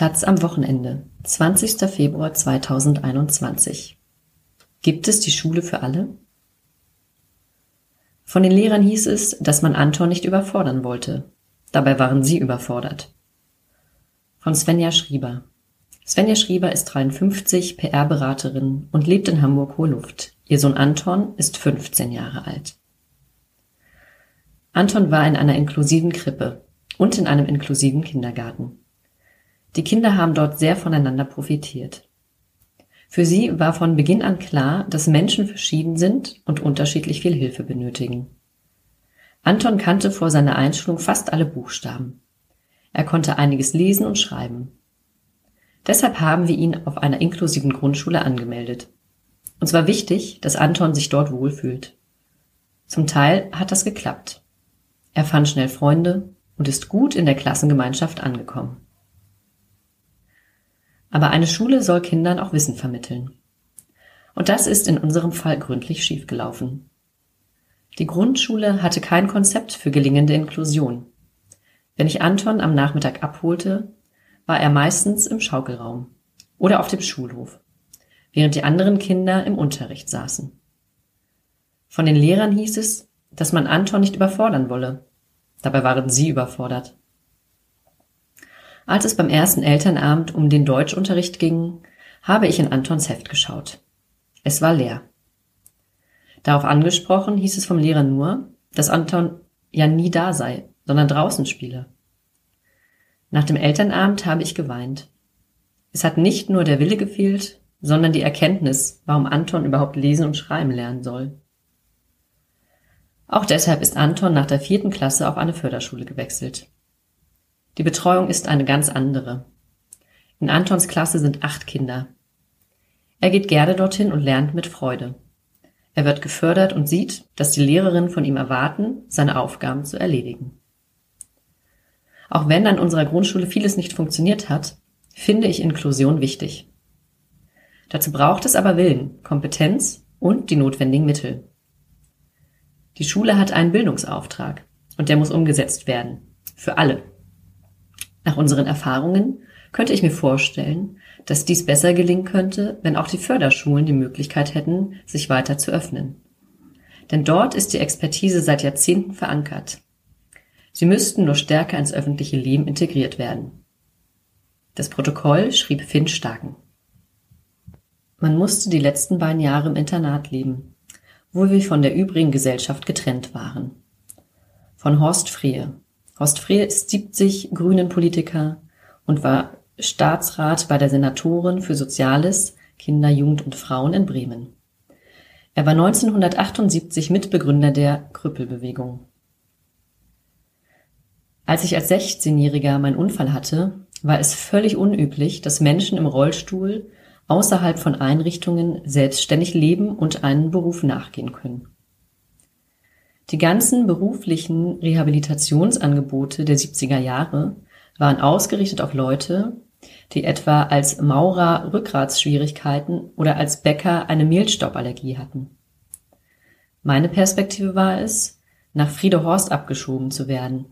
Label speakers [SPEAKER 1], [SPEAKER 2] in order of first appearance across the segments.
[SPEAKER 1] Taz am Wochenende, 20. Februar 2021. Gibt es die Schule für alle? Von den Lehrern hieß es, dass man Anton nicht überfordern wollte. Dabei waren sie überfordert. Von Svenja Schrieber. Svenja Schrieber ist 53, PR-Beraterin und lebt in Hamburg-Hohe-Luft. Ihr Sohn Anton ist 15 Jahre alt. Anton war in einer inklusiven Krippe und in einem inklusiven Kindergarten. Die Kinder haben dort sehr voneinander profitiert. Für sie war von Beginn an klar, dass Menschen verschieden sind und unterschiedlich viel Hilfe benötigen. Anton kannte vor seiner Einschulung fast alle Buchstaben. Er konnte einiges lesen und schreiben. Deshalb haben wir ihn auf einer inklusiven Grundschule angemeldet. Uns war wichtig, dass Anton sich dort wohlfühlt. Zum Teil hat das geklappt. Er fand schnell Freunde und ist gut in der Klassengemeinschaft angekommen. Aber eine Schule soll Kindern auch Wissen vermitteln. Und das ist in unserem Fall gründlich schiefgelaufen. Die Grundschule hatte kein Konzept für gelingende Inklusion. Wenn ich Anton am Nachmittag abholte, war er meistens im Schaukelraum oder auf dem Schulhof, während die anderen Kinder im Unterricht saßen. Von den Lehrern hieß es, dass man Anton nicht überfordern wolle. Dabei waren sie überfordert. Als es beim ersten Elternabend um den Deutschunterricht ging, habe ich in Antons Heft geschaut. Es war leer. Darauf angesprochen hieß es vom Lehrer nur, dass Anton ja nie da sei, sondern draußen spiele. Nach dem Elternabend habe ich geweint. Es hat nicht nur der Wille gefehlt, sondern die Erkenntnis, warum Anton überhaupt lesen und schreiben lernen soll. Auch deshalb ist Anton nach der vierten Klasse auf eine Förderschule gewechselt. Die Betreuung ist eine ganz andere. In Antons Klasse sind acht Kinder. Er geht gerne dorthin und lernt mit Freude. Er wird gefördert und sieht, dass die Lehrerinnen von ihm erwarten, seine Aufgaben zu erledigen. Auch wenn an unserer Grundschule vieles nicht funktioniert hat, finde ich Inklusion wichtig. Dazu braucht es aber Willen, Kompetenz und die notwendigen Mittel. Die Schule hat einen Bildungsauftrag und der muss umgesetzt werden. Für alle. Nach unseren Erfahrungen könnte ich mir vorstellen, dass dies besser gelingen könnte, wenn auch die Förderschulen die Möglichkeit hätten, sich weiter zu öffnen. Denn dort ist die Expertise seit Jahrzehnten verankert. Sie müssten nur stärker ins öffentliche Leben integriert werden. Das Protokoll schrieb Finn Starken. Man musste die letzten beiden Jahre im Internat leben, wo wir von der übrigen Gesellschaft getrennt waren. Von Horst Frehe, Horst Frehl ist 70 Grünen-Politiker und war Staatsrat bei der Senatorin für Soziales, Kinder, Jugend und Frauen in Bremen. Er war 1978 Mitbegründer der Krüppelbewegung. Als ich als 16-Jähriger meinen Unfall hatte, war es völlig unüblich, dass Menschen im Rollstuhl außerhalb von Einrichtungen selbstständig leben und einen Beruf nachgehen können. Die ganzen beruflichen Rehabilitationsangebote der 70er Jahre waren ausgerichtet auf Leute, die etwa als Maurer Rückgratsschwierigkeiten oder als Bäcker eine Mehlstauballergie hatten. Meine Perspektive war es, nach Friedehorst abgeschoben zu werden.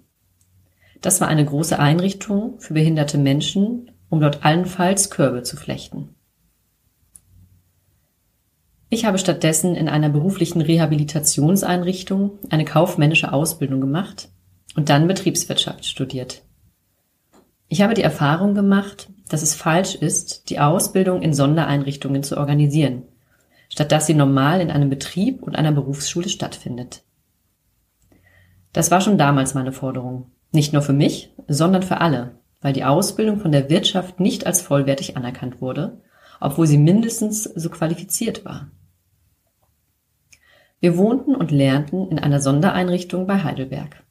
[SPEAKER 1] Das war eine große Einrichtung für behinderte Menschen, um dort allenfalls Körbe zu flechten. Ich habe stattdessen in einer beruflichen Rehabilitationseinrichtung eine kaufmännische Ausbildung gemacht und dann Betriebswirtschaft studiert. Ich habe die Erfahrung gemacht, dass es falsch ist, die Ausbildung in Sondereinrichtungen zu organisieren, statt dass sie normal in einem Betrieb und einer Berufsschule stattfindet. Das war schon damals meine Forderung. Nicht nur für mich, sondern für alle, weil die Ausbildung von der Wirtschaft nicht als vollwertig anerkannt wurde, obwohl sie mindestens so qualifiziert war. Wir wohnten und lernten in einer Sondereinrichtung bei Heidelberg.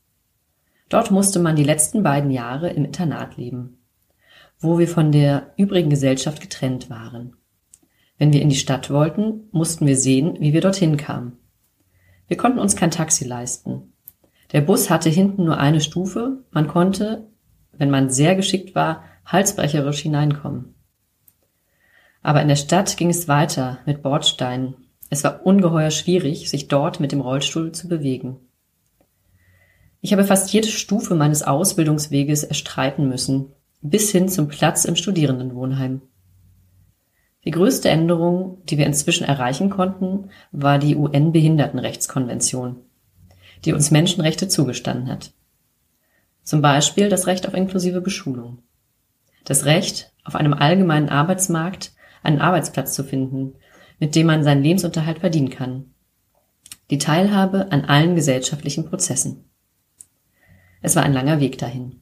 [SPEAKER 1] Dort musste man die letzten beiden Jahre im Internat leben, wo wir von der übrigen Gesellschaft getrennt waren. Wenn wir in die Stadt wollten, mussten wir sehen, wie wir dorthin kamen. Wir konnten uns kein Taxi leisten. Der Bus hatte hinten nur eine Stufe, man konnte, wenn man sehr geschickt war, halsbrecherisch hineinkommen. Aber in der Stadt ging es weiter mit Bordsteinen, es war ungeheuer schwierig, sich dort mit dem Rollstuhl zu bewegen. Ich habe fast jede Stufe meines Ausbildungsweges erstreiten müssen, bis hin zum Platz im Studierendenwohnheim. Die größte Änderung, die wir inzwischen erreichen konnten, war die UN-Behindertenrechtskonvention, die uns Menschenrechte zugestanden hat. Zum Beispiel das Recht auf inklusive Beschulung. Das Recht, auf einem allgemeinen Arbeitsmarkt einen Arbeitsplatz zu finden, mit dem man seinen Lebensunterhalt verdienen kann. Die Teilhabe an allen gesellschaftlichen Prozessen. Es war ein langer Weg dahin.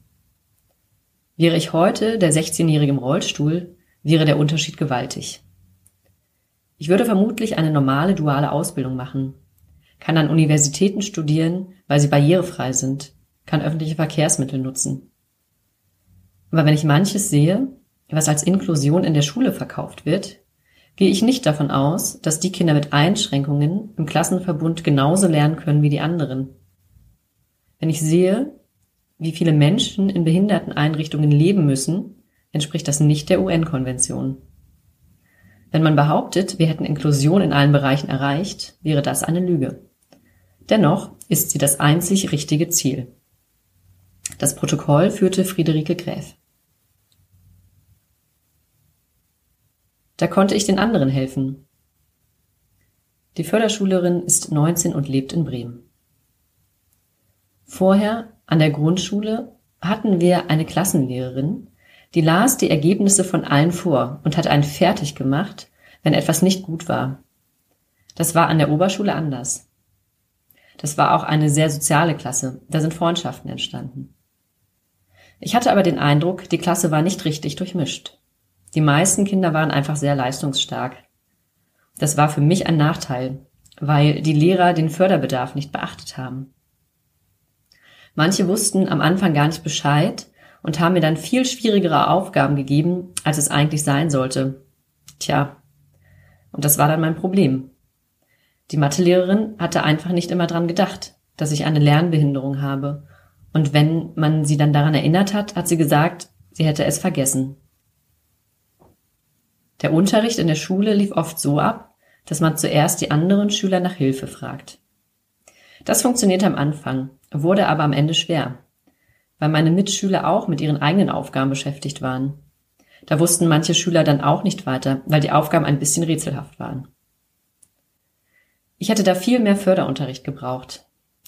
[SPEAKER 1] Wäre ich heute der 16-Jährige im Rollstuhl, wäre der Unterschied gewaltig. Ich würde vermutlich eine normale duale Ausbildung machen, kann an Universitäten studieren, weil sie barrierefrei sind, kann öffentliche Verkehrsmittel nutzen. Aber wenn ich manches sehe, was als Inklusion in der Schule verkauft wird, gehe ich nicht davon aus, dass die Kinder mit Einschränkungen im Klassenverbund genauso lernen können wie die anderen. Wenn ich sehe, wie viele Menschen in Behinderteneinrichtungen leben müssen, entspricht das nicht der UN-Konvention. Wenn man behauptet, wir hätten Inklusion in allen Bereichen erreicht, wäre das eine Lüge. Dennoch ist sie das einzig richtige Ziel. Das Protokoll führte Friederike Gräf. Da konnte ich den anderen helfen. Die Förderschülerin ist 19 und lebt in Bremen. Vorher an der Grundschule hatten wir eine Klassenlehrerin, die las die Ergebnisse von allen vor und hat einen fertig gemacht, wenn etwas nicht gut war. Das war an der Oberschule anders. Das war auch eine sehr soziale Klasse, da sind Freundschaften entstanden. Ich hatte aber den Eindruck, die Klasse war nicht richtig durchmischt. Die meisten Kinder waren einfach sehr leistungsstark. Das war für mich ein Nachteil, weil die Lehrer den Förderbedarf nicht beachtet haben. Manche wussten am Anfang gar nicht Bescheid und haben mir dann viel schwierigere Aufgaben gegeben, als es eigentlich sein sollte. Tja, und das war dann mein Problem. Die Mathelehrerin hatte einfach nicht immer dran gedacht, dass ich eine Lernbehinderung habe. Und wenn man sie dann daran erinnert hat, hat sie gesagt, sie hätte es vergessen. Der Unterricht in der Schule lief oft so ab, dass man zuerst die anderen Schüler nach Hilfe fragt. Das funktionierte am Anfang, wurde aber am Ende schwer, weil meine Mitschüler auch mit ihren eigenen Aufgaben beschäftigt waren. Da wussten manche Schüler dann auch nicht weiter, weil die Aufgaben ein bisschen rätselhaft waren. Ich hätte da viel mehr Förderunterricht gebraucht,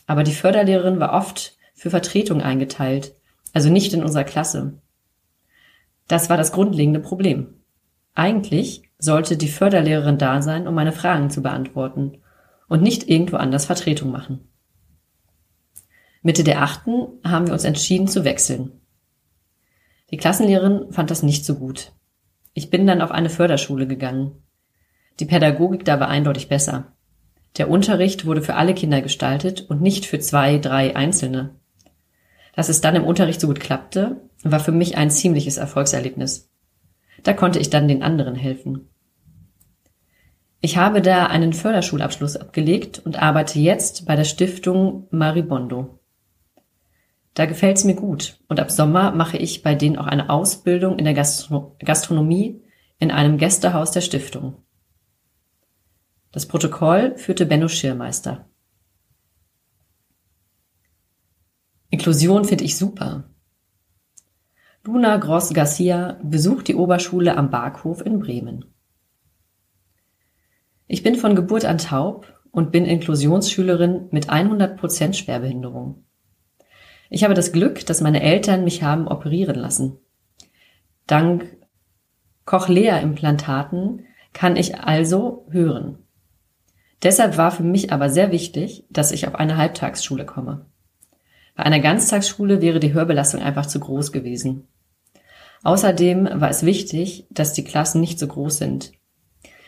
[SPEAKER 1] aber die Förderlehrerin war oft für Vertretung eingeteilt, also nicht in unserer Klasse. Das war das grundlegende Problem. Eigentlich sollte die Förderlehrerin da sein, um meine Fragen zu beantworten und nicht irgendwo anders Vertretung machen. Mitte der achten haben wir uns entschieden zu wechseln. Die Klassenlehrerin fand das nicht so gut. Ich bin dann auf eine Förderschule gegangen. Die Pädagogik da war eindeutig besser. Der Unterricht wurde für alle Kinder gestaltet und nicht für zwei, drei Einzelne. Dass es dann im Unterricht so gut klappte, war für mich ein ziemliches Erfolgserlebnis. Da konnte ich dann den anderen helfen. Ich habe da einen Förderschulabschluss abgelegt und arbeite jetzt bei der Stiftung Maribondo. Da gefällt's mir gut und ab Sommer mache ich bei denen auch eine Ausbildung in der Gastro Gastronomie in einem Gästehaus der Stiftung. Das Protokoll führte Benno Schirmeister. Inklusion finde ich super. Luna Gross Garcia besucht die Oberschule am Barkhof in Bremen. Ich bin von Geburt an taub und bin Inklusionsschülerin mit 100% Schwerbehinderung. Ich habe das Glück, dass meine Eltern mich haben operieren lassen. Dank Cochlea-Implantaten kann ich also hören. Deshalb war für mich aber sehr wichtig, dass ich auf eine Halbtagsschule komme. Bei einer Ganztagsschule wäre die Hörbelastung einfach zu groß gewesen. Außerdem war es wichtig, dass die Klassen nicht so groß sind.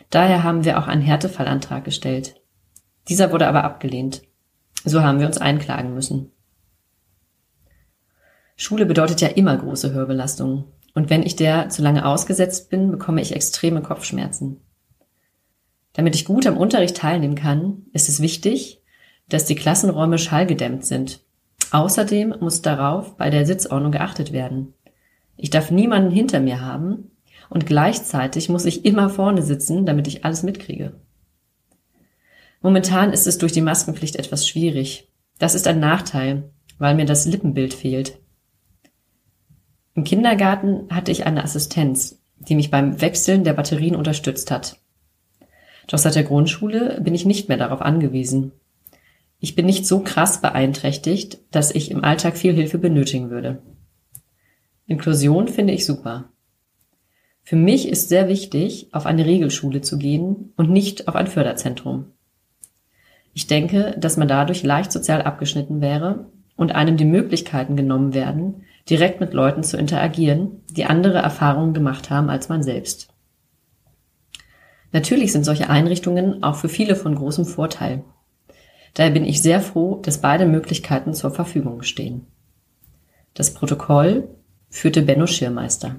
[SPEAKER 1] Daher haben wir auch einen Härtefallantrag gestellt. Dieser wurde aber abgelehnt. So haben wir uns einklagen müssen. Schule bedeutet ja immer große Hörbelastung. Und wenn ich der zu lange ausgesetzt bin, bekomme ich extreme Kopfschmerzen. Damit ich gut am Unterricht teilnehmen kann, ist es wichtig, dass die Klassenräume schallgedämmt sind. Außerdem muss darauf bei der Sitzordnung geachtet werden. Ich darf niemanden hinter mir haben und gleichzeitig muss ich immer vorne sitzen, damit ich alles mitkriege. Momentan ist es durch die Maskenpflicht etwas schwierig. Das ist ein Nachteil, weil mir das Lippenbild fehlt. Im Kindergarten hatte ich eine Assistenz, die mich beim Wechseln der Batterien unterstützt hat. Doch seit der Grundschule bin ich nicht mehr darauf angewiesen. Ich bin nicht so krass beeinträchtigt, dass ich im Alltag viel Hilfe benötigen würde. Inklusion finde ich super. Für mich ist sehr wichtig, auf eine Regelschule zu gehen und nicht auf ein Förderzentrum. Ich denke, dass man dadurch leicht sozial abgeschnitten wäre und einem die Möglichkeiten genommen werden, direkt mit Leuten zu interagieren, die andere Erfahrungen gemacht haben als man selbst. Natürlich sind solche Einrichtungen auch für viele von großem Vorteil. Daher bin ich sehr froh, dass beide Möglichkeiten zur Verfügung stehen. Das Protokoll führte Benno Schirmeister.